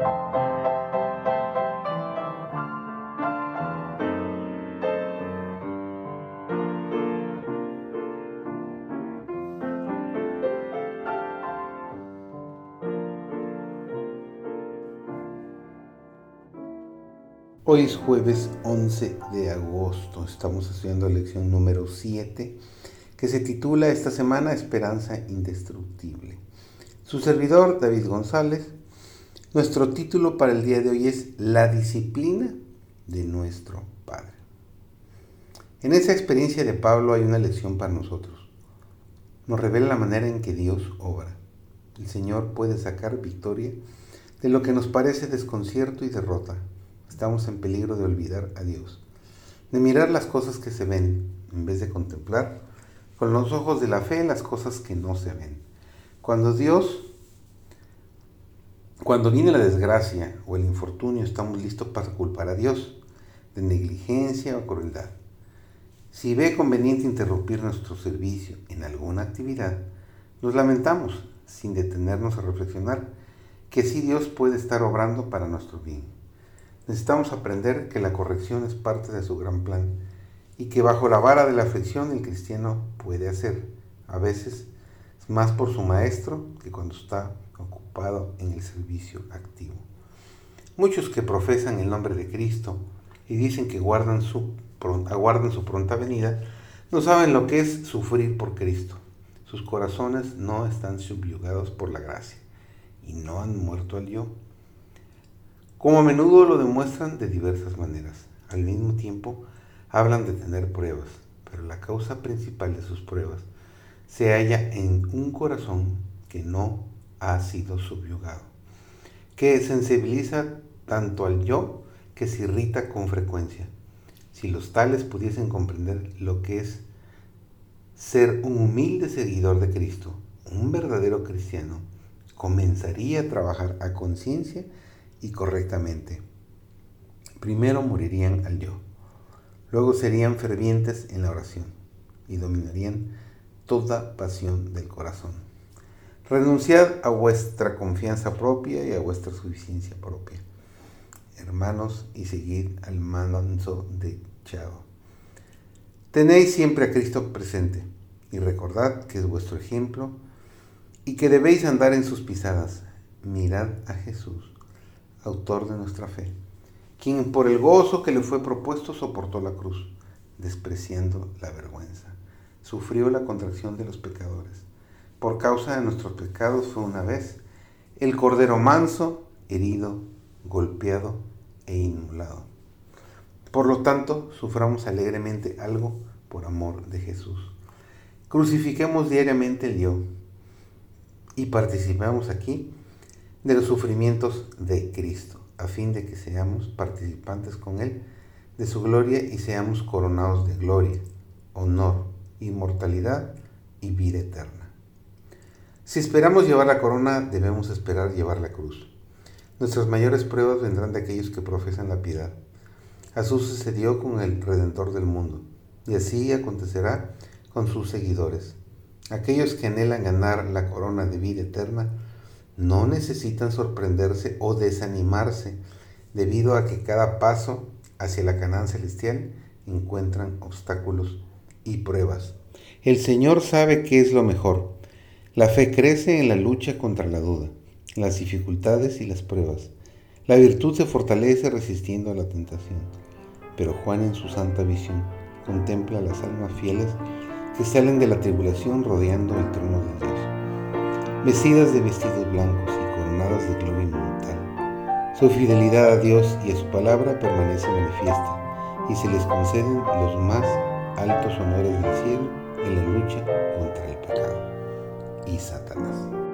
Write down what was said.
Hoy es jueves 11 de agosto. Estamos haciendo lección número 7 que se titula esta semana Esperanza Indestructible. Su servidor David González. Nuestro título para el día de hoy es La disciplina de nuestro Padre. En esa experiencia de Pablo hay una lección para nosotros. Nos revela la manera en que Dios obra. El Señor puede sacar victoria de lo que nos parece desconcierto y derrota estamos en peligro de olvidar a Dios, de mirar las cosas que se ven en vez de contemplar con los ojos de la fe las cosas que no se ven. Cuando Dios, cuando viene la desgracia o el infortunio, estamos listos para culpar a Dios de negligencia o crueldad. Si ve conveniente interrumpir nuestro servicio en alguna actividad, nos lamentamos sin detenernos a reflexionar que sí Dios puede estar obrando para nuestro bien. Necesitamos aprender que la corrección es parte de su gran plan y que bajo la vara de la aflicción el cristiano puede hacer, a veces, más por su maestro que cuando está ocupado en el servicio activo. Muchos que profesan el nombre de Cristo y dicen que guardan su, aguardan su pronta venida, no saben lo que es sufrir por Cristo. Sus corazones no están subyugados por la gracia y no han muerto al yo como a menudo lo demuestran de diversas maneras. Al mismo tiempo, hablan de tener pruebas, pero la causa principal de sus pruebas se halla en un corazón que no ha sido subyugado, que sensibiliza tanto al yo que se irrita con frecuencia. Si los tales pudiesen comprender lo que es ser un humilde seguidor de Cristo, un verdadero cristiano, comenzaría a trabajar a conciencia y correctamente. Primero morirían al yo, luego serían fervientes en la oración y dominarían toda pasión del corazón. Renunciad a vuestra confianza propia y a vuestra suficiencia propia, hermanos, y seguid al manso de Chado. Tenéis siempre a Cristo presente y recordad que es vuestro ejemplo y que debéis andar en sus pisadas. Mirad a Jesús autor de nuestra fe, quien por el gozo que le fue propuesto soportó la cruz, despreciando la vergüenza. Sufrió la contracción de los pecadores. Por causa de nuestros pecados fue una vez el cordero manso, herido, golpeado e inmolado. Por lo tanto, suframos alegremente algo por amor de Jesús. Crucifiquemos diariamente el yo y participamos aquí de los sufrimientos de Cristo, a fin de que seamos participantes con Él de su gloria y seamos coronados de gloria, honor, inmortalidad y vida eterna. Si esperamos llevar la corona, debemos esperar llevar la cruz. Nuestras mayores pruebas vendrán de aquellos que profesan la piedad. Así sucedió con el Redentor del mundo, y así acontecerá con sus seguidores. Aquellos que anhelan ganar la corona de vida eterna, no necesitan sorprenderse o desanimarse debido a que cada paso hacia la Canaán celestial encuentran obstáculos y pruebas. El Señor sabe qué es lo mejor. La fe crece en la lucha contra la duda, las dificultades y las pruebas. La virtud se fortalece resistiendo a la tentación. Pero Juan en su santa visión contempla las almas fieles que salen de la tribulación rodeando el trono de Dios vestidas de vestidos blancos y coronadas de gloria inmortal. Su fidelidad a Dios y a su palabra permanece manifiesta y se les conceden los más altos honores del cielo en la lucha contra el pecado y Satanás.